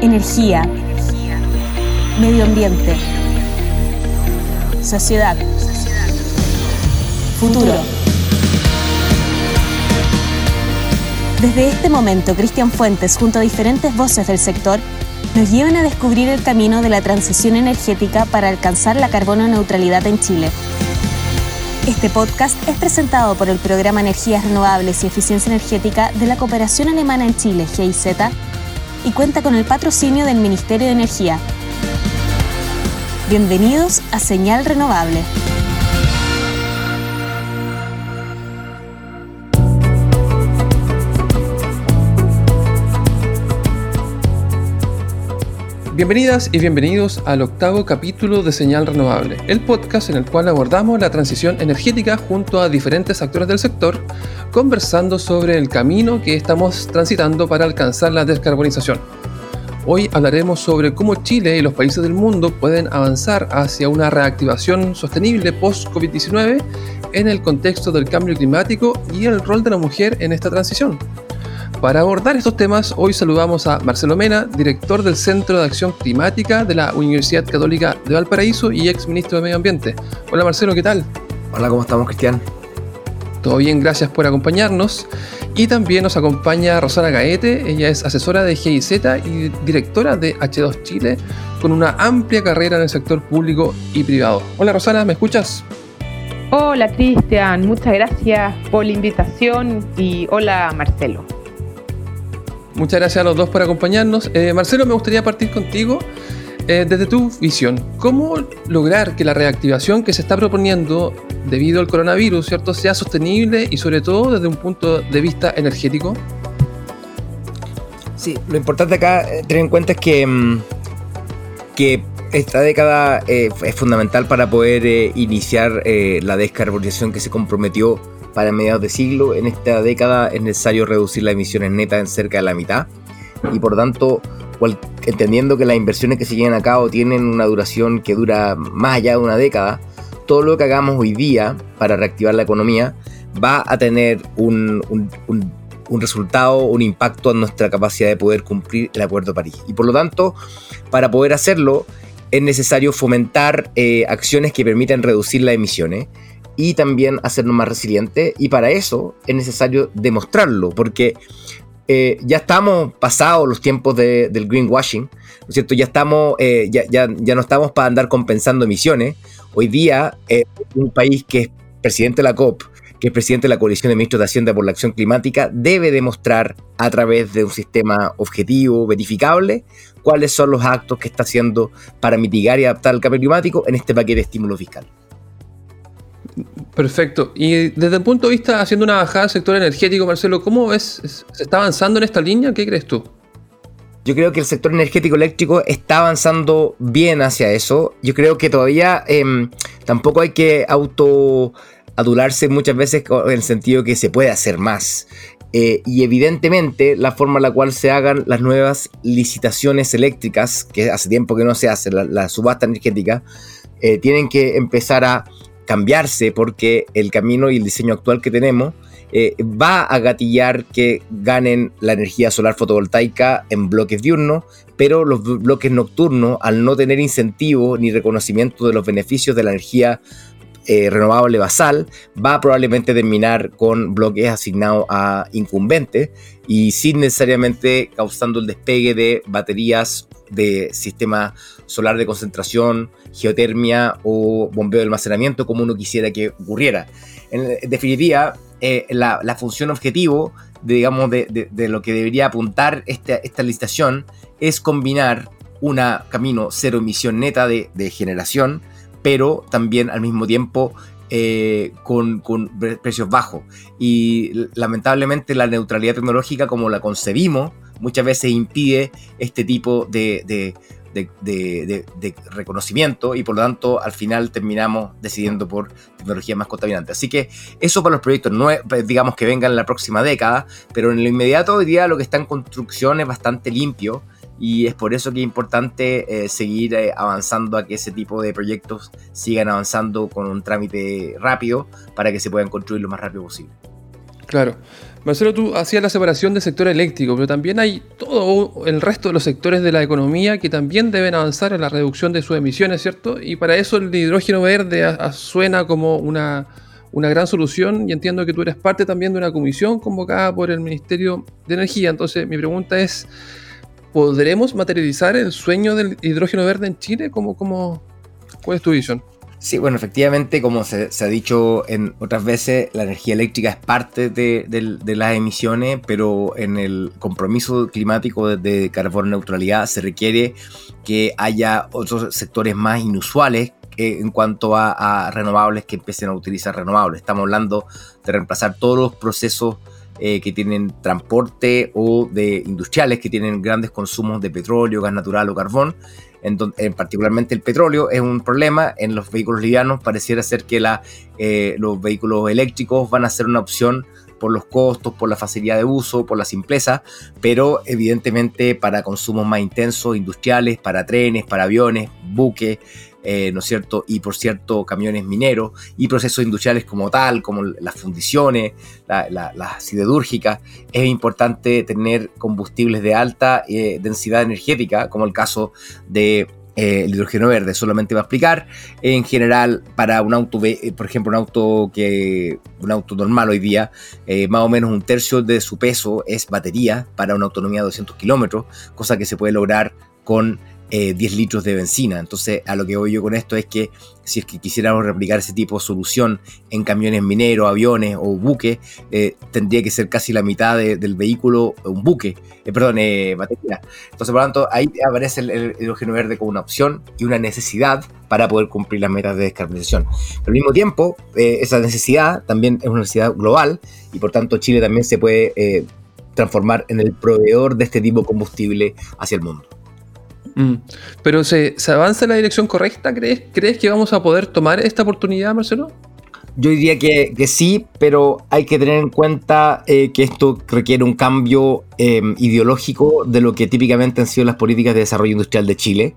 Energía. Medio ambiente. Sociedad. Futuro. Desde este momento, Cristian Fuentes, junto a diferentes voces del sector, nos llevan a descubrir el camino de la transición energética para alcanzar la carbono neutralidad en Chile. Este podcast es presentado por el Programa Energías Renovables y Eficiencia Energética de la Cooperación Alemana en Chile, GIZ, y cuenta con el patrocinio del Ministerio de Energía. Bienvenidos a Señal Renovable. Bienvenidas y bienvenidos al octavo capítulo de Señal Renovable, el podcast en el cual abordamos la transición energética junto a diferentes actores del sector, conversando sobre el camino que estamos transitando para alcanzar la descarbonización. Hoy hablaremos sobre cómo Chile y los países del mundo pueden avanzar hacia una reactivación sostenible post-COVID-19 en el contexto del cambio climático y el rol de la mujer en esta transición. Para abordar estos temas, hoy saludamos a Marcelo Mena, director del Centro de Acción Climática de la Universidad Católica de Valparaíso y ex ministro de Medio Ambiente. Hola Marcelo, ¿qué tal? Hola, ¿cómo estamos, Cristian? Todo bien, gracias por acompañarnos. Y también nos acompaña Rosana Gaete, ella es asesora de GIZ y directora de H2 Chile, con una amplia carrera en el sector público y privado. Hola Rosana, ¿me escuchas? Hola Cristian, muchas gracias por la invitación y hola Marcelo. Muchas gracias a los dos por acompañarnos. Eh, Marcelo, me gustaría partir contigo eh, desde tu visión. ¿Cómo lograr que la reactivación que se está proponiendo debido al coronavirus, ¿cierto?, sea sostenible y sobre todo desde un punto de vista energético? Sí, lo importante acá eh, tener en cuenta es que, mm, que esta década es fundamental para poder iniciar la descarbonización que se comprometió para mediados de siglo. En esta década es necesario reducir las emisiones netas en cerca de la mitad y por tanto, entendiendo que las inversiones que se llevan a cabo tienen una duración que dura más allá de una década, todo lo que hagamos hoy día para reactivar la economía va a tener un, resultado, un impacto en nuestra capacidad de poder cumplir el Acuerdo de París. Y por lo tanto, para poder hacerlo, es necesario fomentar eh, acciones que permitan reducir las emisiones y también hacernos más resilientes. Y para eso es necesario demostrarlo, porque eh, ya estamos pasados los tiempos del greenwashing, ¿no es cierto? Ya, estamos, eh, ya, ya, ya, no estamos para andar compensando emisiones. Hoy día, eh, un país que es presidente de la COP, que es presidente de la Coalición de Ministros de Hacienda por la Acción Climática, debe demostrar a través de un sistema objetivo, verificable, cuáles son los actos que está haciendo para mitigar y adaptar el cambio climático en este paquete de estímulos fiscales. Perfecto. Y desde el punto de vista, haciendo una bajada al sector energético, Marcelo, ¿cómo ves? ¿Se está avanzando en esta línea? ¿Qué crees tú? Yo creo que el sector energético eléctrico está avanzando bien hacia eso. Yo creo que todavía em, tampoco hay que auto adularse muchas veces en el sentido que se puede hacer más. Eh, y evidentemente la forma en la cual se hagan las nuevas licitaciones eléctricas, que hace tiempo que no se hace, la, subasta energética, eh, tienen que empezar a cambiarse porque el camino y el diseño actual que tenemos eh, va a gatillar que ganen la energía solar fotovoltaica en bloques diurnos, pero los bloques nocturnos, al no tener incentivo ni reconocimiento de los beneficios de la energía eh, renovable basal, va a probablemente terminar con bloques asignados a incumbentes y sin necesariamente causando el despegue de baterías de sistema solar de concentración, geotermia o bombeo de almacenamiento como uno quisiera que ocurriera. En definitiva, eh, la, función objetivo de, digamos, de, lo que debería apuntar esta, esta licitación es combinar un camino cero emisión neta de, generación, pero también al mismo tiempo eh, con, precios bajos. Y lamentablemente la neutralidad tecnológica como la concebimos muchas veces impide este tipo de, de, reconocimiento y por lo tanto al final terminamos decidiendo por tecnología más contaminante. Así que eso para los proyectos, no pues, digamos que vengan en la próxima década, pero en lo inmediato hoy día lo que está en construcción es bastante limpio y es por eso que es importante eh, seguir eh, avanzando a que ese tipo de proyectos sigan avanzando con un trámite rápido para que se puedan construir lo más rápido posible. Claro. Marcelo, tú hacías la separación del sector eléctrico, pero también hay todo el resto de los sectores de la economía que también deben avanzar en la reducción de sus emisiones, ¿cierto? Y para eso el hidrógeno verde suena como una, una gran solución y entiendo que tú eres parte también de una comisión convocada por el Ministerio de Energía. Entonces mi pregunta es, ¿podremos materializar el sueño del hidrógeno verde en Chile? ¿Cómo, cómo, ¿Cuál es tu visión? Sí, bueno, efectivamente, como se, ha dicho en otras veces, la energía eléctrica es parte de, las emisiones, pero en el compromiso climático de, carbono neutralidad se requiere que haya otros sectores más inusuales en cuanto a, renovables que empiecen a utilizar renovables. Estamos hablando de reemplazar todos los procesos eh, que tienen transporte o de industriales que tienen grandes consumos de petróleo, gas natural o carbón en, donde, particularmente el petróleo es un problema. En los vehículos livianos pareciera ser que la, eh, los vehículos eléctricos van a ser una opción por los costos, por la facilidad de uso, por la simpleza, pero evidentemente para consumos más intensos, industriales, para trenes, para aviones, buques, eh, ¿no es cierto? Y por cierto, camiones mineros y procesos industriales como tal, como las fundiciones, las la, siderúrgicas, es importante tener combustibles de alta eh, densidad energética, como el caso de eh, hidrógeno verde. Solamente va a explicar. En general, para un auto, por ejemplo, un auto que un auto normal hoy día, más o menos un tercio de su peso es batería para una autonomía de 200 kilómetros, cosa que se puede lograr con 10 eh, litros de benzina. Entonces, a lo que voy yo con esto es que si es que quisiéramos replicar ese tipo de solución en camiones mineros, aviones o buques, eh, tendría que ser casi la mitad del vehículo un buque, eh, perdón, batería. Entonces, por lo tanto, ahí aparece el, hidrógeno verde como una opción y una necesidad para poder cumplir las metas de descarbonización. Pero al mismo tiempo, esa necesidad también es una necesidad global y por tanto Chile también se puede transformar en el proveedor de este tipo de combustible hacia el mundo. Mm. Pero ¿se, avanza en la dirección correcta? ¿Crees, ¿Crees que vamos a poder tomar esta oportunidad, Marcelo? Yo diría que, sí, pero hay que tener en cuenta eh, que esto requiere un cambio eh, ideológico de lo que típicamente han sido las políticas de desarrollo industrial de Chile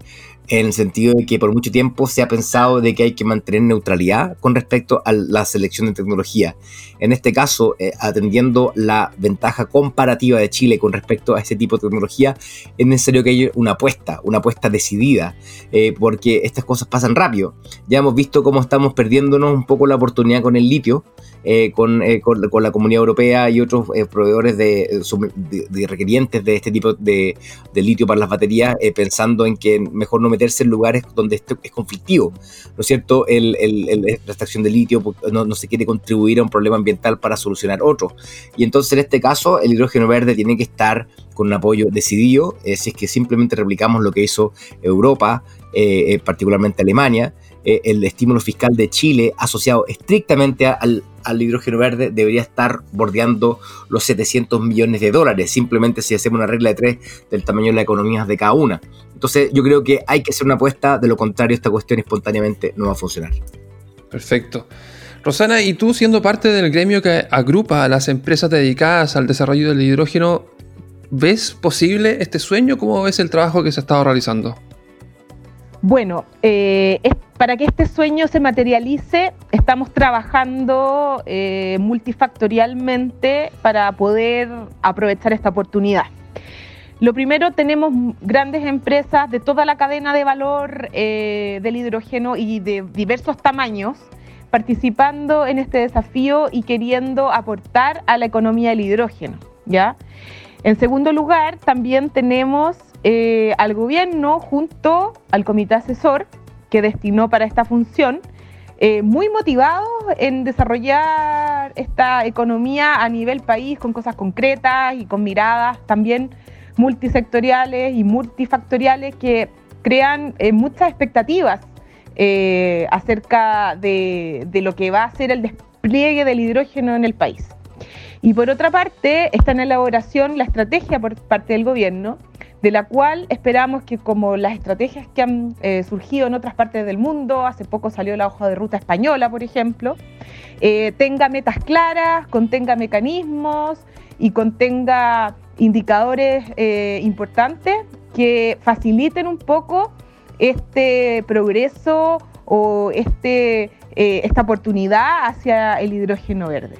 en el sentido de que por mucho tiempo se ha pensado de que hay que mantener neutralidad con respecto a la selección de tecnología. En este caso, eh, atendiendo la ventaja comparativa de Chile con respecto a ese tipo de tecnología, es necesario que haya una apuesta, una apuesta decidida, eh, porque estas cosas pasan rápido. Ya hemos visto cómo estamos perdiéndonos un poco la oportunidad con el litio, eh, con, con, la Comunidad Europea y otros proveedores de, de, requerientes de este tipo de, de litio para las baterías, pensando en que mejor no meterse en lugares donde esto es conflictivo, ¿no es cierto? El, la extracción de litio no, se quiere contribuir a un problema ambiental para solucionar otro. Y entonces en este caso el hidrógeno verde tiene que estar con un apoyo decidido, eh, si es que simplemente replicamos lo que hizo Europa, eh, eh, particularmente Alemania, eh, el estímulo fiscal de Chile asociado estrictamente al, hidrógeno verde debería estar bordeando los 700 millones de dólares, simplemente si hacemos una regla de tres del tamaño de las economías de cada una. Entonces yo creo que hay que hacer una apuesta, de lo contrario esta cuestión espontáneamente no va a funcionar. Perfecto. Rosana, y tú siendo parte del gremio que agrupa a las empresas dedicadas al desarrollo del hidrógeno, ¿ves posible este sueño? ¿Cómo ves el trabajo que se ha estado realizando? Bueno, eh, para que este sueño se materialice, estamos trabajando eh, multifactorialmente para poder aprovechar esta oportunidad. Lo primero, tenemos grandes empresas de toda la cadena de valor eh, del hidrógeno y de diversos tamaños participando en este desafío y queriendo aportar a la economía del hidrógeno. ¿ya? En segundo lugar, también tenemos eh, al gobierno junto al comité asesor que destinó para esta función, eh, muy motivados en desarrollar esta economía a nivel país con cosas concretas y con miradas también multisectoriales y multifactoriales que crean eh, muchas expectativas acerca de, de lo que va a ser el despliegue del hidrógeno en el país. Y por otra parte, está en elaboración la estrategia por parte del gobierno de la cual esperamos que como las estrategias que han eh, surgido en otras partes del mundo, hace poco salió la hoja de ruta española, por ejemplo, eh, tenga metas claras, contenga mecanismos y contenga indicadores eh, importantes que faciliten un poco este progreso o este, esta oportunidad hacia el hidrógeno verde.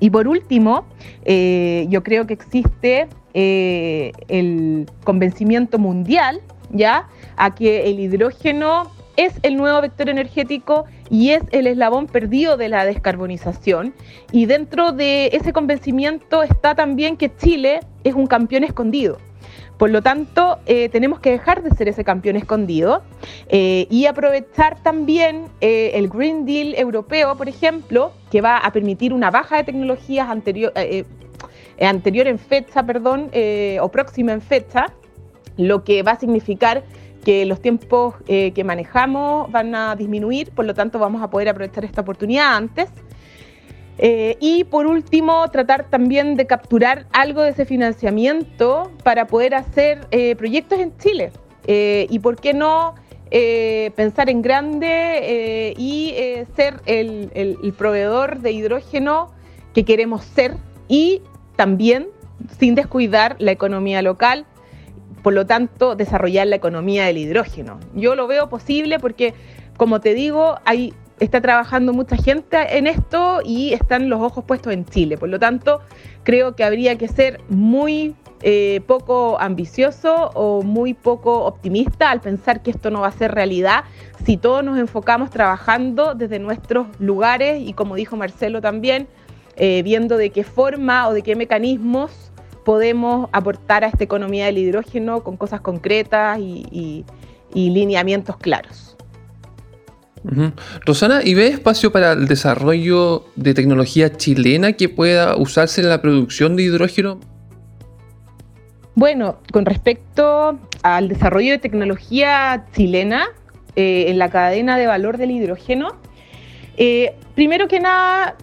Y por último, yo creo que existe eh, el convencimiento mundial, ¿ya? A que el hidrógeno es el nuevo vector energético y es el eslabón perdido de la descarbonización. Y dentro de ese convencimiento está también que Chile es un campeón escondido. Por lo tanto, eh, tenemos que dejar de ser ese campeón escondido eh, y aprovechar también el Green Deal europeo, por ejemplo, que va a permitir una baja de tecnologías anterior, anterior en fecha, perdón, o próxima en fecha, lo que va a significar que los tiempos que manejamos van a disminuir, por lo tanto vamos a poder aprovechar esta oportunidad antes. Eh, y por último, tratar también de capturar algo de ese financiamiento para poder hacer eh, proyectos en Chile. Eh, y por qué no pensar en grande y ser el, el, proveedor de hidrógeno que queremos ser y también sin descuidar la economía local, por lo tanto desarrollar la economía del hidrógeno. Yo lo veo posible porque, como te digo, hay está trabajando mucha gente en esto y están los ojos puestos en Chile. Por lo tanto, creo que habría que ser muy eh, poco ambicioso o muy poco optimista al pensar que esto no va a ser realidad si todos nos enfocamos trabajando desde nuestros lugares y como dijo Marcelo también, eh, viendo de qué forma o de qué mecanismos podemos aportar a esta economía del hidrógeno con cosas concretas y lineamientos claros. Rosana, ¿y ve espacio para el desarrollo de tecnología chilena que pueda usarse en la producción de hidrógeno? Bueno, con respecto al desarrollo de tecnología chilena eh, en la cadena de valor del hidrógeno, eh, primero que nada,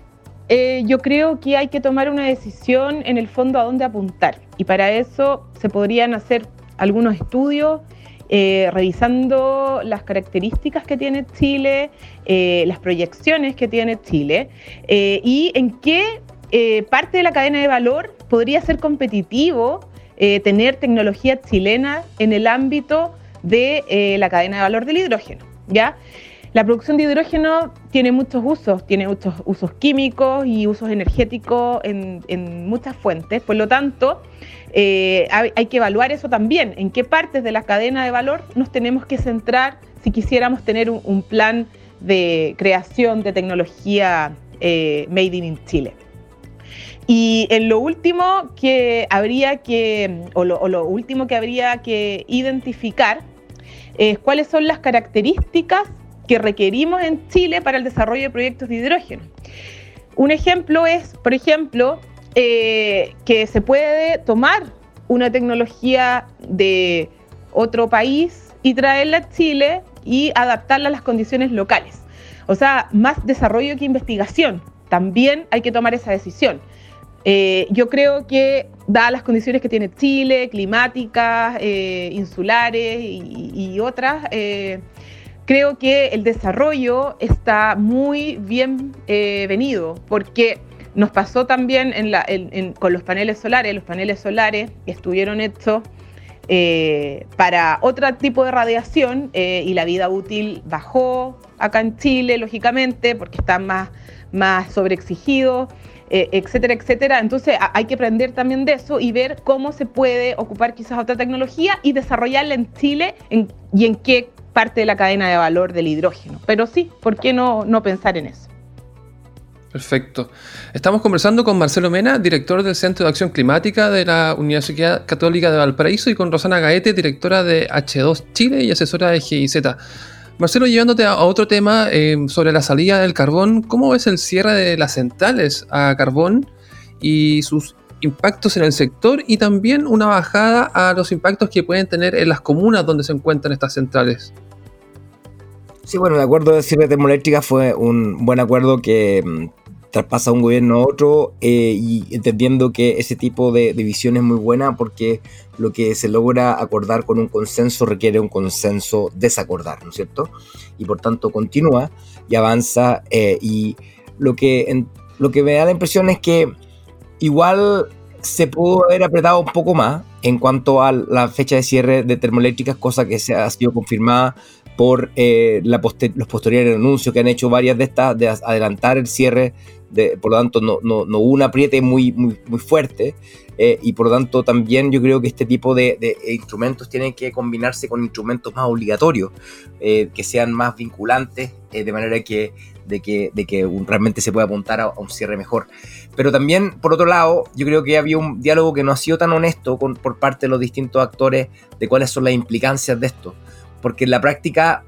eh, yo creo que hay que tomar una decisión en el fondo a dónde apuntar. Y para eso se podrían hacer algunos estudios eh, revisando las características que tiene Chile, eh, las proyecciones que tiene Chile y en qué parte de la cadena de valor podría ser competitivo tener tecnología chilena en el ámbito de la cadena de valor del hidrógeno. ¿ya? La producción de hidrógeno tiene muchos usos, tiene muchos usos químicos y usos energéticos en, muchas fuentes, por lo tanto, eh, hay, que evaluar eso también, en qué partes de la cadena de valor nos tenemos que centrar si quisiéramos tener un, plan de creación de tecnología eh, made in Chile. Y en lo último que habría que, o lo, último que habría que identificar es cuáles son las características que requerimos en Chile para el desarrollo de proyectos de hidrógeno. Un ejemplo es, por ejemplo, eh, que se puede tomar una tecnología de otro país y traerla a Chile y adaptarla a las condiciones locales. O sea, más desarrollo que investigación. También hay que tomar esa decisión. Eh, yo creo que, dadas las condiciones que tiene Chile, climáticas, eh, insulares y, otras, creo que el desarrollo está muy bien venido, porque nos pasó también con los paneles solares. Los paneles solares estuvieron hechos eh, para otro tipo de radiación eh, y la vida útil bajó acá en Chile, lógicamente, porque están más, más sobreexigidos, eh, etcétera, etcétera. Entonces hay que aprender también de eso y ver cómo se puede ocupar quizás otra tecnología y desarrollarla en Chile y en qué parte de la cadena de valor del hidrógeno. Pero sí, ¿por qué no, no pensar en eso? Perfecto. Estamos conversando con Marcelo Mena, director del Centro de Acción Climática de la Universidad Católica de Valparaíso, y con Rosana Gaete, directora de H2 Chile y asesora de GIZ. Marcelo, llevándote a otro tema eh, sobre la salida del carbón, ¿cómo ves el cierre de las centrales a carbón y sus impactos en el sector y también una bajada a los impactos que pueden tener en las comunas donde se encuentran estas centrales? Sí, bueno, el acuerdo de cierre termoeléctrica fue un buen acuerdo que mm, traspasa un gobierno a otro eh, y entendiendo que ese tipo de, visión es muy buena porque lo que se logra acordar con un consenso requiere un consenso desacordar, ¿no es cierto? Y por tanto continúa y avanza eh, y lo que, lo que me da la impresión es que igual se pudo haber apretado un poco más en cuanto a la fecha de cierre de termoeléctricas, cosa que se ha sido confirmada por los posteriores anuncios que han hecho varias de estas, de adelantar el cierre por lo tanto no, hubo un apriete muy, fuerte eh, y por lo tanto también yo creo que este tipo de, instrumentos tienen que combinarse con instrumentos más obligatorios, eh, que sean más vinculantes, eh, de manera que, de que, de que realmente se pueda apuntar a, un cierre mejor. Pero también, por otro lado, yo creo que había un diálogo que no ha sido tan honesto con, por parte de los distintos actores de cuáles son las implicancias de esto. Porque en la práctica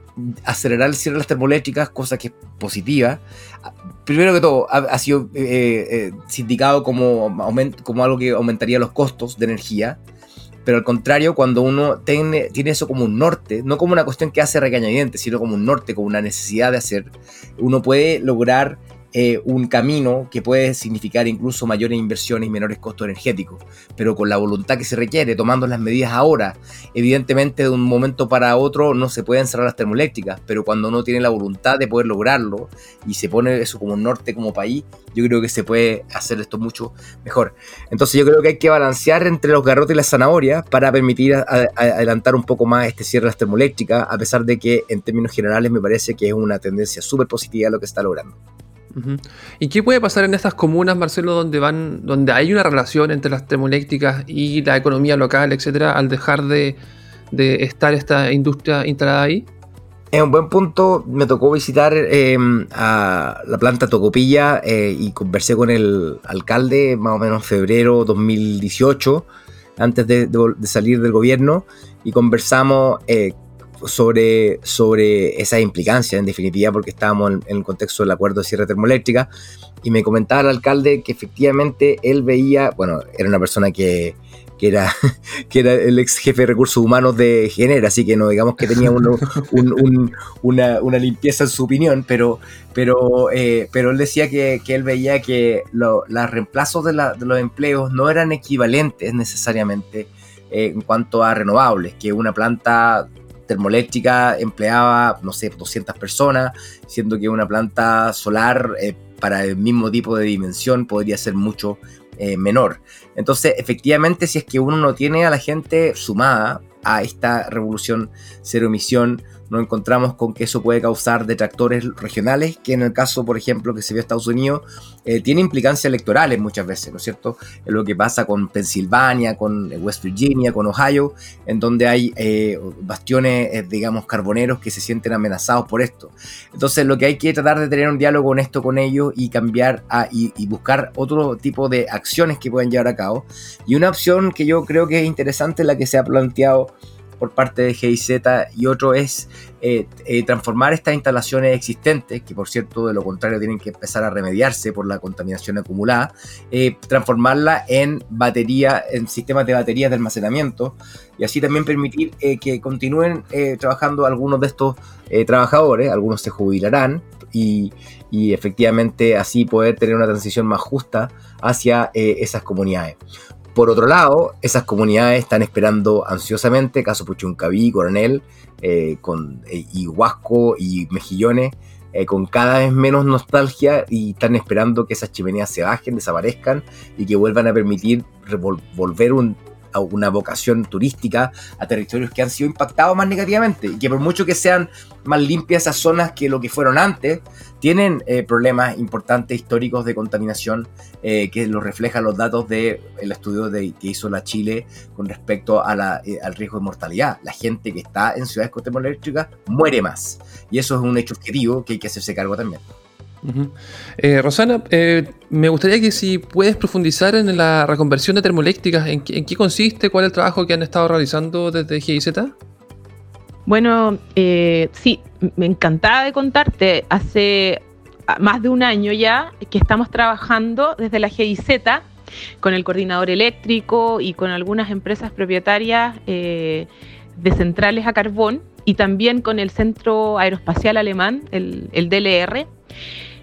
acelerar el cierre de las termoeléctricas, cosa que es positiva. Primero que todo, ha, sido eh, eh, sindicado como, como algo que aumentaría los costos de energía, pero al contrario, cuando uno tiene, tiene eso como un norte, no como una cuestión que hace regañadientes, sino como un norte, como una necesidad de hacer, uno puede lograr eh, un camino que puede significar incluso mayores inversiones y menores costos energéticos, pero con la voluntad que se requiere, tomando las medidas ahora. Evidentemente de un momento para otro no se pueden cerrar las termoeléctricas, pero cuando uno tiene la voluntad de poder lograrlo y se pone eso como norte, como país, yo creo que se puede hacer esto mucho mejor. Entonces yo creo que hay que balancear entre los garrotes y las zanahorias para permitir adelantar un poco más este cierre de las termoeléctricas, a pesar de que en términos generales me parece que es una tendencia súper positiva lo que está logrando. ¿Y qué puede pasar en estas comunas, Marcelo, donde van, donde hay una relación entre las termoeléctricas y la economía local, etcétera, al dejar de, estar esta industria instalada ahí? Es un buen punto. Me tocó visitar em, a la planta Tocopilla eh, y conversé con el alcalde más o menos en febrero 2018, antes de, salir del gobierno, y conversamos eh, sobre, sobre esas implicancias, en definitiva, porque estábamos en, el contexto del acuerdo de cierre termoeléctrica, y me comentaba el alcalde que efectivamente él veía, bueno, era una persona que, que era, que era el ex jefe de recursos humanos de Genera, así que no digamos que tenía una, una, limpieza en su opinión, pero, pero, eh, pero él decía que, que él veía que los reemplazos de, de, los empleos no eran equivalentes necesariamente eh, en cuanto a renovables, que una planta termoeléctrica empleaba, no sé, 200 personas, siendo que una planta solar eh, para el mismo tipo de dimensión podría ser mucho eh, menor. Entonces, efectivamente, si es que uno no tiene a la gente sumada a esta revolución cero emisión, nos encontramos con que eso puede causar detractores regionales, que en el caso, por ejemplo, que se vio Estados Unidos, eh, tiene implicancias electorales muchas veces, ¿no es cierto? Es lo que pasa con Pensilvania, con West Virginia, con Ohio, en donde hay eh, bastiones, eh, digamos, carboneros que se sienten amenazados por esto. Entonces, lo que hay que tratar de tener un diálogo honesto con ellos y cambiar y, y buscar otro tipo de acciones que puedan llevar a cabo. Y una opción que yo creo que es interesante, la que se ha planteado por parte de GIZ y otro es eh, eh, transformar estas instalaciones existentes, que por cierto de lo contrario tienen que empezar a remediarse por la contaminación acumulada, eh, transformarla en batería, en sistemas de baterías de almacenamiento y así también permitir que continúen trabajando algunos de estos trabajadores, algunos se jubilarán y, y, efectivamente así poder tener una transición más justa hacia esas comunidades. Por otro lado, esas comunidades están esperando ansiosamente, caso Puchuncaví, Coronel, eh, con, eh, y Huasco y Mejillones, eh, con cada vez menos nostalgia y están esperando que esas chimeneas se bajen, desaparezcan y que vuelvan a permitir volver un una vocación turística a territorios que han sido impactados más negativamente y que por mucho que sean más limpias esas zonas que lo que fueron antes, tienen eh, problemas importantes históricos de contaminación eh, que lo reflejan los datos del estudio de, que hizo la Chile con respecto a la, eh, al riesgo de mortalidad. La gente que está en ciudades con termoeléctricas muere más y eso es un hecho objetivo que hay que hacerse cargo también. Eh, Rosana, eh, me gustaría que si puedes profundizar en la reconversión de termoeléctricas, ¿en, qué consiste? ¿Cuál es el trabajo que han estado realizando desde GIZ? Bueno, eh, sí, me encantaba de contarte. Hace más de un año ya que estamos trabajando desde la GIZ con el coordinador eléctrico y con algunas empresas propietarias de centrales a carbón y también con el Centro Aeroespacial Alemán, el DLR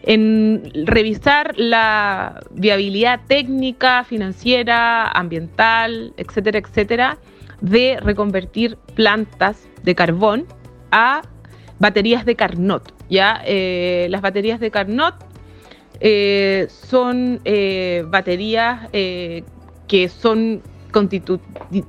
en revisar la viabilidad técnica, financiera, ambiental, etcétera, etcétera, de reconvertir plantas de carbón a baterías de Carnot. ¿ya? Eh, las baterías de Carnot eh, son eh, baterías que son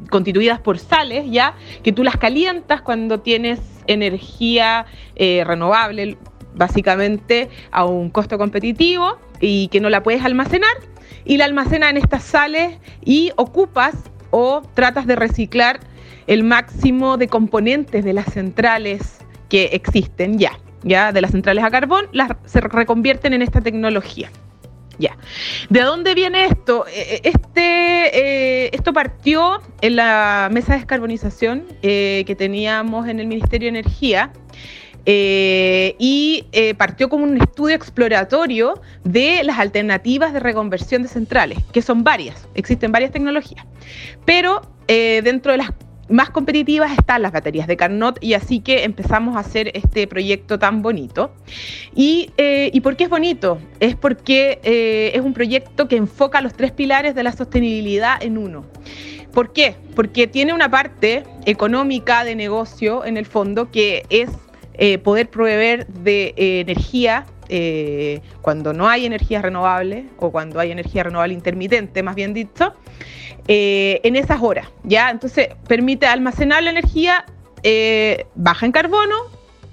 constituidas por sales, ¿ya? Que tú las calientas cuando tienes energía eh, renovable, básicamente a un costo competitivo y que no la puedes almacenar y la almacenas en estas sales y ocupas o tratas de reciclar el máximo de componentes de las centrales que existen ya, ya de las centrales a carbón, las se reconvierten en esta tecnología. Ya. ¿De dónde viene esto? Eh, eh, este, eh, esto partió en la mesa de descarbonización que teníamos en el Ministerio de Energía. Y partió como un estudio exploratorio de las alternativas de reconversión de centrales, que son varias, existen varias tecnologías, pero dentro de las más competitivas están las baterías de Carnot y así que empezamos a hacer este proyecto tan bonito. ¿Y, eh, por qué es bonito? Es porque eh, es un proyecto que enfoca los tres pilares de la sostenibilidad en uno. ¿Por qué? Porque tiene una parte económica de negocio en el fondo que es eh, poder proveer de energía cuando no hay energía renovable o cuando hay energía renovable intermitente, más bien dicho, eh, en esas horas, ¿ya? Entonces permite almacenar la energía eh, baja en carbono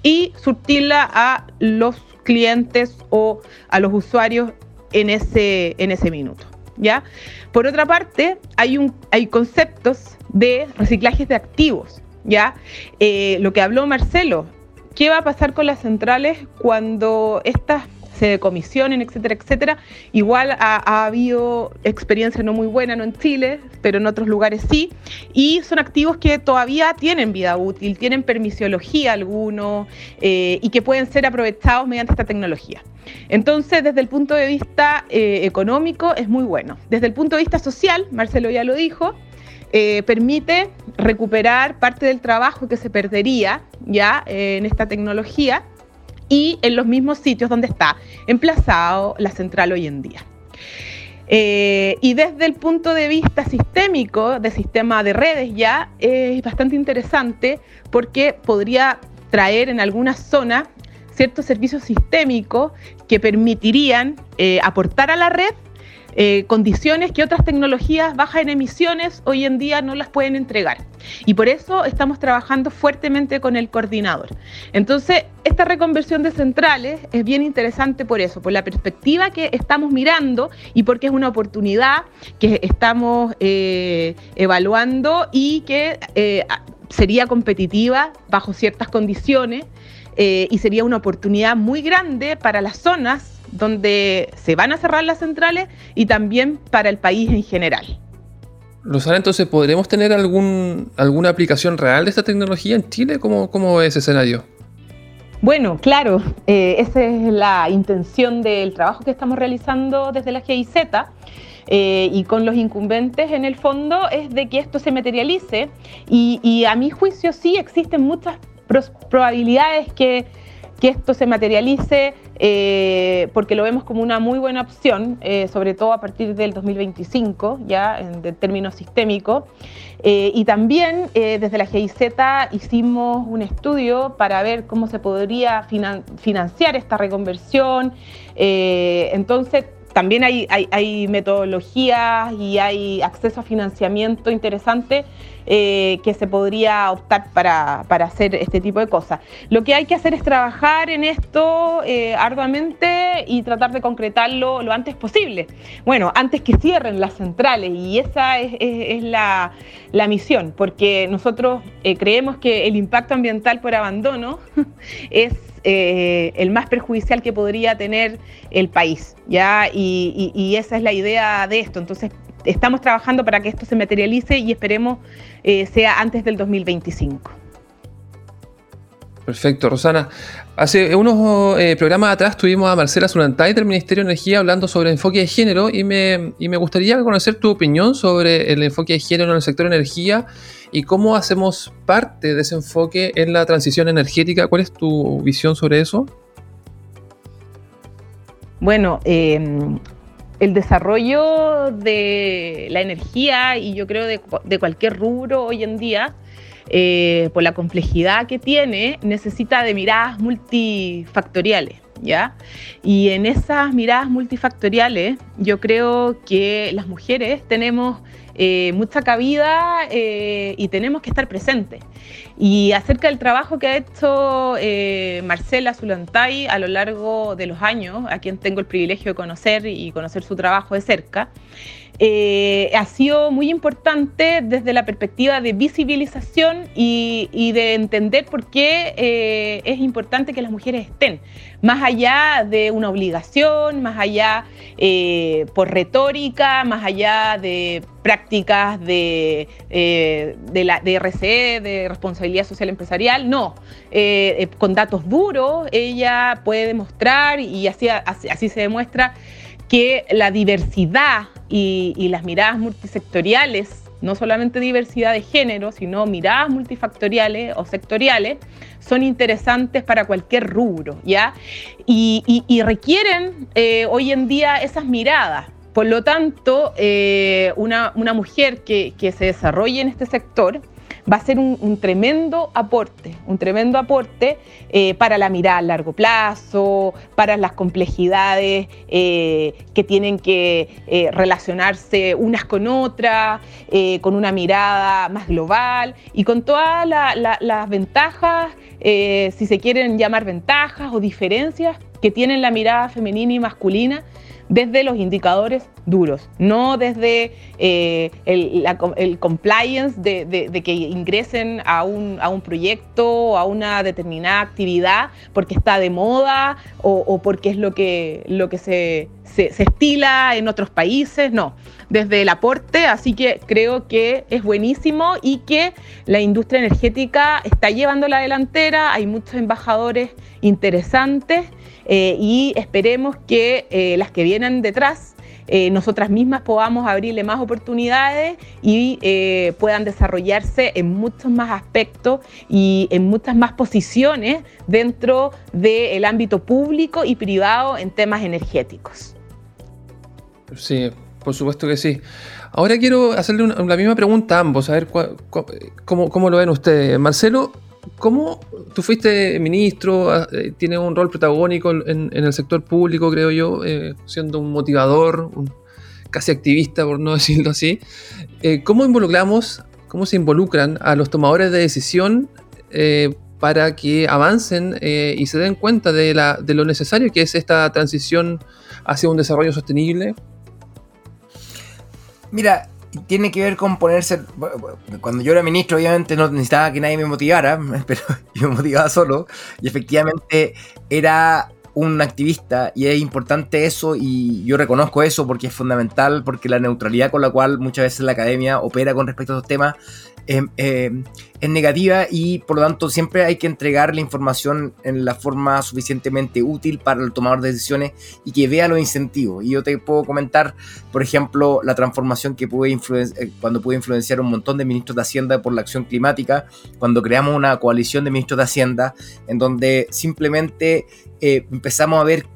y surtirla a los clientes o a los usuarios en ese, en ese minuto, ¿ya? Por otra parte, hay, un, hay conceptos de reciclajes de activos, ¿ya? Eh, lo que habló Marcelo, ¿qué va a pasar con las centrales cuando estas se decomisionen, etcétera, etcétera. Igual ha, habido experiencia no muy buena, no en Chile, pero en otros lugares sí. Y son activos que todavía tienen vida útil, tienen permisiología alguno eh, y que pueden ser aprovechados mediante esta tecnología. Entonces, desde el punto de vista eh, económico es muy bueno. Desde el punto de vista social, Marcelo ya lo dijo, eh, permite recuperar parte del trabajo que se perdería ya en esta tecnología y en los mismos sitios donde está emplazado la central hoy en día. Eh, y desde el punto de vista sistémico, de sistema de redes ya, es bastante interesante porque podría traer en algunas zonas ciertos servicios sistémicos que permitirían eh, aportar a la red eh, condiciones que otras tecnologías bajas en emisiones hoy en día no las pueden entregar. Y por eso estamos trabajando fuertemente con el coordinador. Entonces, esta reconversión de centrales es bien interesante por eso, por la perspectiva que estamos mirando y porque es una oportunidad que estamos eh, evaluando y que eh, sería competitiva bajo ciertas condiciones y sería una oportunidad muy grande para las zonas donde se van a cerrar las centrales y también para el país en general. Rosana, entonces, ¿podremos tener algún, alguna aplicación real de esta tecnología en Chile? ¿Cómo, cómo es ese escenario? Bueno, claro, eh, esa es la intención del trabajo que estamos realizando desde la GIZ eh, y con los incumbentes en el fondo es de que esto se materialice y, y a mi juicio sí existen muchas probabilidades que que esto se materialice eh, porque lo vemos como una muy buena opción, eh, sobre todo a partir del 2025, ya en, términos sistémicos. Eh, y también desde la GIZ hicimos un estudio para ver cómo se podría financiar esta reconversión. entonces, también hay, metodologías y hay acceso a financiamiento interesante eh, que se podría optar para, hacer este tipo de cosas. Lo que hay que hacer es trabajar en esto eh, arduamente y tratar de concretarlo lo antes posible. Bueno, antes que cierren las centrales y esa es, la, misión, porque nosotros eh, creemos que el impacto ambiental por abandono es eh, el más perjudicial que podría tener el país, ¿ya? Y, esa es la idea de esto. Entonces, estamos trabajando para que esto se materialice y esperemos eh, sea antes del 2025. Perfecto, Rosana. Hace unos eh, programas atrás tuvimos a Marcela Zulantay del Ministerio de Energía hablando sobre enfoque de género y me, y me gustaría conocer tu opinión sobre el enfoque de género en el sector energía y cómo hacemos parte de ese enfoque en la transición energética. ¿Cuál es tu visión sobre eso? Bueno, em, el desarrollo de la energía y yo creo de, cualquier rubro hoy en día, eh, por la complejidad que tiene, necesita de miradas multifactoriales. ¿Ya? Y en esas miradas multifactoriales, yo creo que las mujeres tenemos eh, mucha cabida eh, y tenemos que estar presentes. Y acerca del trabajo que ha hecho eh, Marcela Zulantay a lo largo de los años, a quien tengo el privilegio de conocer y conocer su trabajo de cerca, eh, ha sido muy importante desde la perspectiva de visibilización y, de entender por qué eh, es importante que las mujeres estén, más allá de una obligación, más allá eh, por retórica, más allá de prácticas de, de, la, de RCE, de responsabilidad social empresarial, no, con datos duros ella puede demostrar y así se demuestra que la diversidad y, las miradas multisectoriales, no solamente diversidad de género, sino miradas multifactoriales o sectoriales, son interesantes para cualquier rubro, ¿ya? Y, requieren eh, hoy en día esas miradas. Por lo tanto, eh, una, mujer que, que se desarrolle en este sector va a ser un, tremendo aporte, un tremendo aporte eh, para la mirada a largo plazo, para las complejidades eh, que tienen que eh, relacionarse unas con otras, con una mirada más global y con todas las ventajas, si se quieren llamar ventajas o diferencias que tienen la mirada femenina y masculina desde los indicadores duros, no desde eh, el, compliance de, que ingresen a un, proyecto o a una determinada actividad porque está de moda o, porque es lo que, lo que se, estila en otros países, no, desde el aporte, así que creo que es buenísimo y que la industria energética está llevando la delantera, hay muchos embajadores interesantes eh, y esperemos que eh, las que vienen detrás eh, nosotras mismas podamos abrirle más oportunidades y puedan desarrollarse en muchos más aspectos y en muchas más posiciones dentro del ámbito público y privado en temas energéticos. Sí, por supuesto que sí. Ahora quiero hacerle la misma pregunta a ambos, a ver cómo, cómo, lo ven ustedes. Marcelo, ¿Cómo tú fuiste ministro, ah, eh, tienes un rol protagónico en, el sector público, creo yo, eh, siendo un motivador, un, casi activista, por no decirlo así? Eh, ¿Cómo involucramos, cómo se involucran a los tomadores de decisión para que avancen y se den cuenta de, de lo necesario que es esta transición hacia un desarrollo sostenible? Mira, tiene que ver con ponerse. Cuando yo era ministro, obviamente no necesitaba que nadie me motivara, pero yo me motivaba solo. Y efectivamente era un activista y es importante eso y yo reconozco eso porque es fundamental, porque la neutralidad con la cual muchas veces la academia opera con respecto a estos temas Em, em, es negativa y por lo tanto siempre hay que entregar la información en la forma suficientemente útil para el tomador de decisiones y que vea los incentivos. Y yo te puedo comentar, por ejemplo, la transformación que pude eh, cuando pude influenciar un montón de ministros de Hacienda por la acción climática, cuando creamos una coalición de ministros de Hacienda en donde simplemente eh, empezamos a ver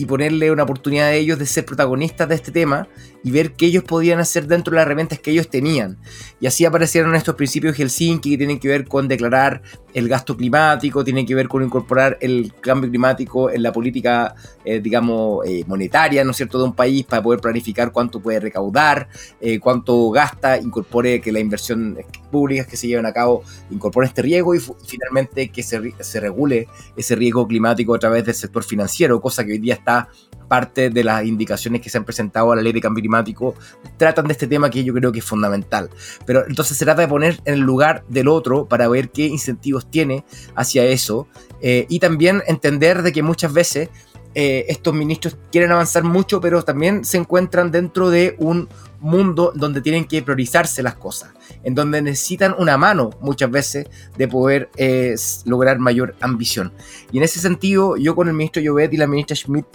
y ponerle una oportunidad a ellos de ser protagonistas de este tema y ver qué ellos podían hacer dentro de las herramientas que ellos tenían. Y así aparecieron estos principios Helsinki que tienen que ver con declarar el gasto climático, tienen que ver con incorporar el cambio climático en la política, eh, digamos, eh, monetaria, ¿no es cierto?, de un país para poder planificar cuánto puede recaudar, eh, cuánto gasta, incorpore que la inversión pública que se lleven a cabo incorpore este riesgo y finalmente que se, se regule ese riesgo climático a través del sector financiero, cosa que hoy día está parte de las indicaciones que se han presentado a la ley de cambio climático tratan de este tema que yo creo que es fundamental. Pero entonces se trata de poner en el lugar del otro para ver qué incentivos tiene hacia eso eh, y también entender de que muchas veces eh, estos ministros quieren avanzar mucho, pero también se encuentran dentro de un mundo donde tienen que priorizarse las cosas, en donde necesitan una mano muchas veces de poder eh, lograr mayor ambición. Y en ese sentido, yo con el ministro Llobet y la ministra Schmidt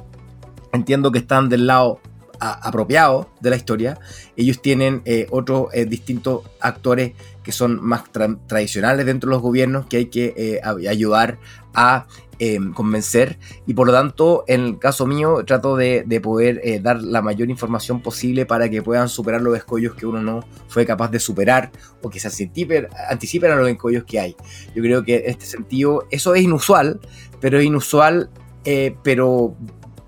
entiendo que están del lado apropiado de la historia. Ellos tienen eh, otros eh, distintos actores que son más tradicionales dentro de los gobiernos que hay que eh, ayudar a em, convencer y por lo tanto en el caso mío trato de, poder dar la mayor información posible para que puedan superar los escollos que uno no fue capaz de superar o que se anticipen, a los escollos que hay. Yo creo que en este sentido eso es inusual, pero es inusual pero,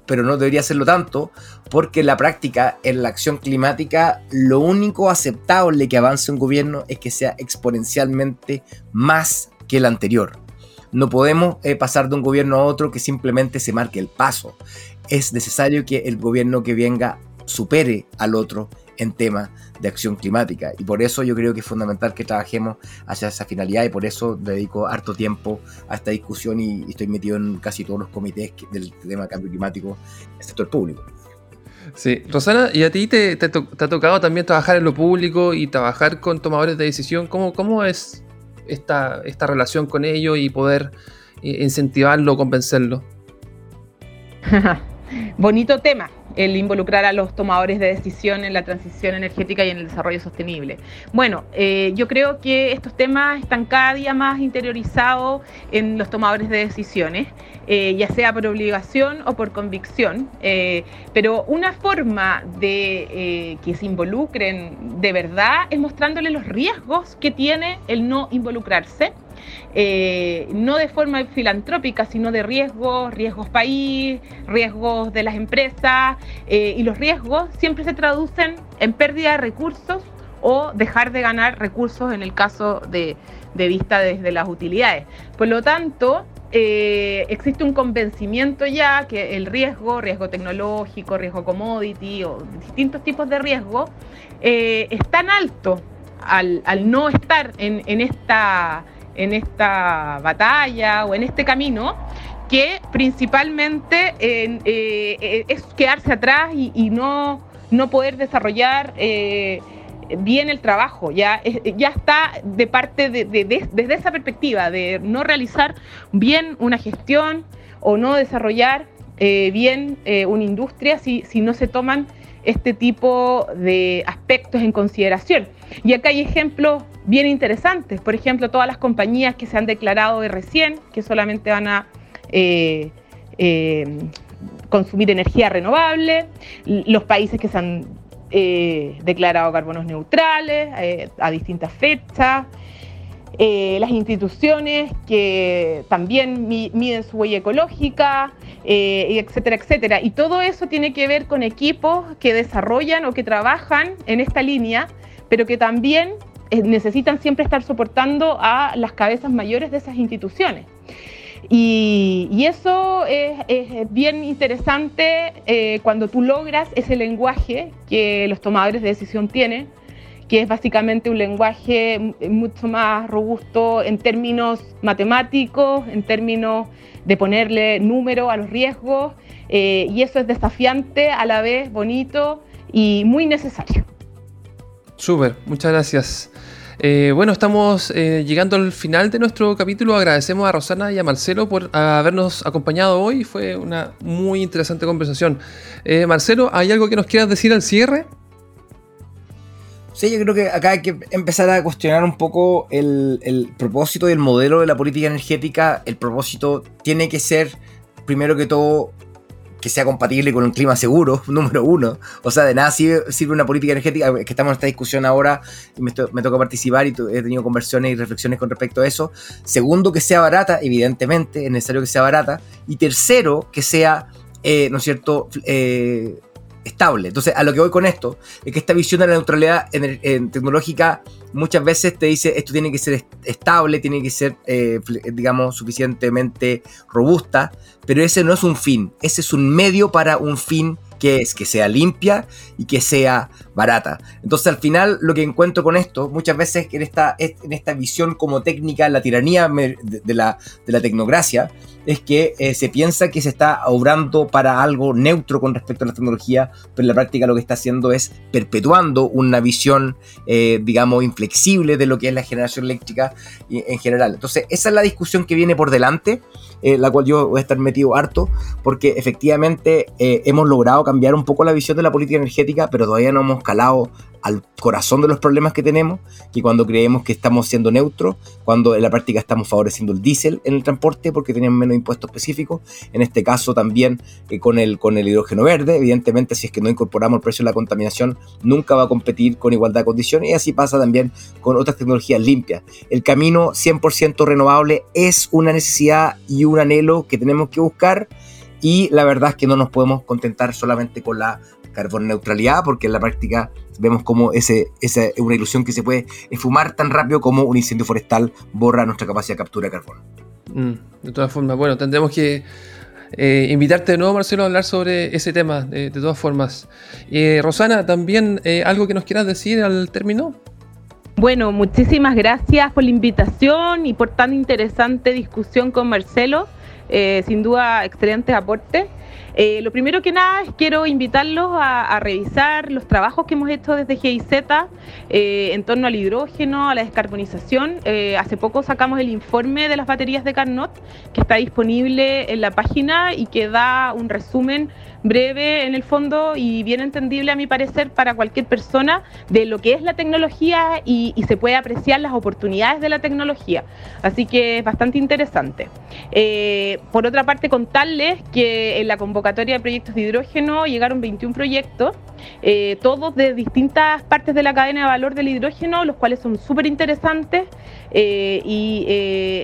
pero no debería serlo tanto, porque en la práctica, en la acción climática, lo único aceptable que avance un gobierno es que sea exponencialmente más que el anterior. No podemos eh, pasar de un gobierno a otro que simplemente se marque el paso. Es necesario que el gobierno que venga supere al otro en temas de acción climática. Y por eso yo creo que es fundamental que trabajemos hacia esa finalidad y por eso dedico harto tiempo a esta discusión y, estoy metido en casi todos los comités del tema cambio climático en el sector público. Sí, Rosana, ¿y a ti te, te, ha tocado también trabajar en lo público y trabajar con tomadores de decisión? ¿Cómo, cómo es esta, esta relación con ellos y poder eh, incentivarlo, convencerlo? Bonito tema el involucrar a los tomadores de decisión en la transición energética y en el desarrollo sostenible. Bueno, eh, yo creo que estos temas están cada día más interiorizados en los tomadores de decisiones, eh, ya sea por obligación o por convicción, eh, pero una forma de que se involucren de verdad es mostrándole los riesgos que tiene el no involucrarse eh, no de forma filantrópica, sino de riesgos, riesgos país, riesgos de las empresas, eh, y los riesgos siempre se traducen en pérdida de recursos o dejar de ganar recursos en el caso de, vista desde las utilidades. Por lo tanto, eh, existe un convencimiento ya que el riesgo, riesgo tecnológico, riesgo commodity o distintos tipos de riesgo, es tan alto al, no estar en esta en esta batalla o en este camino, que principalmente eh, eh, es quedarse atrás y, no, no, poder desarrollar eh, bien el trabajo. Ya, ya está de parte de, desde esa perspectiva de no realizar bien una gestión o no desarrollar bien una industria si, si no se toman este tipo de aspectos en consideración. Y acá hay ejemplos bien interesantes. Por ejemplo, todas las compañías que se han declarado de recién, que solamente van a eh, eh, consumir energía renovable, los países que se han eh, declarado carbonos neutrales a distintas fechas, las instituciones que también miden su huella ecológica, etcétera, etcétera. Y todo eso tiene que ver con equipos que desarrollan o que trabajan en esta línea, pero que también necesitan siempre estar soportando a las cabezas mayores de esas instituciones. Y, eso es, bien interesante eh, cuando tú logras ese lenguaje que los tomadores de decisión tienen, que es básicamente un lenguaje mucho más robusto en términos matemáticos, en términos de ponerle número a los riesgos, eh, y eso es desafiante, a la vez bonito y muy necesario. Súper, muchas gracias. Eh, bueno, estamos eh, llegando al final de nuestro capítulo. Agradecemos a Rosana y a Marcelo por habernos acompañado hoy. Fue una muy interesante conversación. Eh, Marcelo, ¿hay algo que nos quieras decir al cierre? Sí, yo creo que acá hay que empezar a cuestionar un poco el, el propósito y el modelo de la política energética. El propósito tiene que ser, primero que todo, que sea compatible con un clima seguro, número uno. O sea, de nada sirve, una política energética, que estamos en esta discusión ahora y me, toca participar y he tenido conversiones y reflexiones con respecto a eso. Segundo, que sea barata, evidentemente, es necesario que sea barata. Y tercero, que sea, eh, ¿no es cierto?, eh, estable. Entonces, a lo que voy con esto, es que esta visión de la neutralidad en, tecnológica muchas veces te dice esto tiene que ser estable, tiene que ser, eh, digamos, suficientemente robusta, pero ese no es un fin, ese es un medio para un fin que es que sea limpia y que sea barata. Entonces al final lo que encuentro con esto, muchas veces en esta, en esta visión como técnica, la tiranía de, la, de la tecnocracia, es que eh, se piensa que se está obrando para algo neutro con respecto a la tecnología, pero en la práctica lo que está haciendo es perpetuando una visión, eh, digamos, inflexible de lo que es la generación eléctrica en general. Entonces, esa es la discusión que viene por delante, eh, la cual yo voy a estar metido harto, porque efectivamente hemos logrado cambiar un poco la visión de la política energética, pero todavía no hemos calado al corazón de los problemas que tenemos, que cuando creemos que estamos siendo neutros, cuando en la práctica estamos favoreciendo el diésel en el transporte porque tienen menos impuestos específicos, en este caso también eh, con, el, hidrógeno verde, evidentemente si es que no incorporamos el precio de la contaminación, nunca va a competir con igualdad de condiciones y así pasa también con otras tecnologías limpias. El camino 100% renovable es una necesidad y un anhelo que tenemos que buscar y la verdad es que no nos podemos contentar solamente con la carbón neutralidad, porque en la práctica vemos como esa es una ilusión que se puede esfumar tan rápido como un incendio forestal borra nuestra capacidad de captura de carbono. Mm, de todas formas, bueno, tendremos que eh, invitarte de nuevo, Marcelo, a hablar sobre ese tema, de, todas formas. Eh, Rosana, también eh, algo que nos quieras decir al término. Bueno, muchísimas gracias por la invitación y por tan interesante discusión con Marcelo. sin duda, excelente aporte. Eh, lo primero que nada es quiero invitarlos a, revisar los trabajos que hemos hecho desde GIZ eh, en torno al hidrógeno, a la descarbonización. Eh, hace poco sacamos el informe de las baterías de Carnot, que está disponible en la página y que da un resumen breve en el fondo y bien entendible a mi parecer para cualquier persona de lo que es la tecnología y, se puede apreciar las oportunidades de la tecnología. Así que es bastante interesante. Por otra parte, contarles que en la convocatoria de proyectos de hidrógeno llegaron 21 proyectos, eh, todos de distintas partes de la cadena de valor del hidrógeno, los cuales son súper interesantes eh, y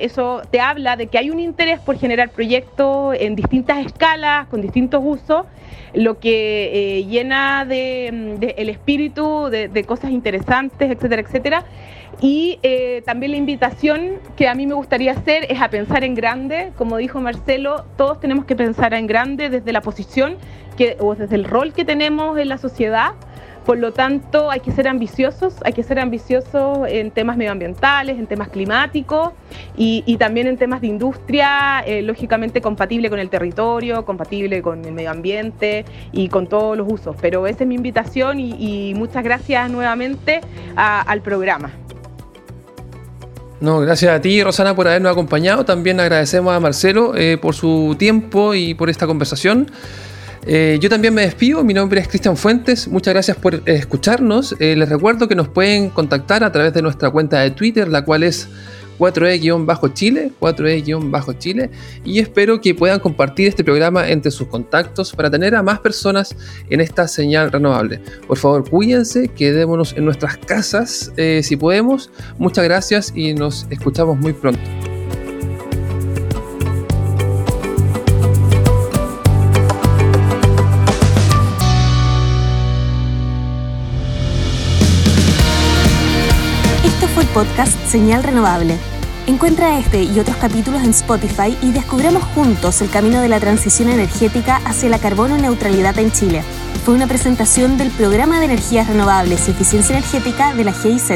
eso te habla de que hay un interés por generar proyectos en distintas escalas, con distintos usos lo que eh, llena de, el espíritu de, cosas interesantes, etcétera, etcétera. Y eh, también la invitación que a mí me gustaría hacer es a pensar en grande, como dijo Marcelo, todos tenemos que pensar en grande desde la posición o desde el rol que tenemos en la sociedad por lo tanto, hay que ser ambiciosos, hay que ser ambiciosos en temas medioambientales, en temas climáticos y, también en temas de industria, eh, lógicamente compatible con el territorio, compatible con el medio ambiente y con todos los usos. Pero esa es mi invitación y, muchas gracias nuevamente al programa. No, gracias a ti, Rosana, por habernos acompañado. También agradecemos a Marcelo eh, por su tiempo y por esta conversación. Eh, yo también me despido, mi nombre es Cristian Fuentes, muchas gracias por escucharnos. Eh, les recuerdo que nos pueden contactar a través de nuestra cuenta de Twitter, la cual es 4E-Chile, 4E-Chile, y espero que puedan compartir este programa entre sus contactos para tener a más personas en esta señal renovable. Por favor, cuídense, quedémonos en nuestras casas eh, si podemos. Muchas gracias y nos escuchamos muy pronto. Podcast Señal Renovable. Encuentra este y otros capítulos en Spotify y descubramos juntos el camino de la transición energética hacia la carbono neutralidad en Chile. Fue una presentación del Programa de Energías Renovables y Eficiencia Energética de la GIZ.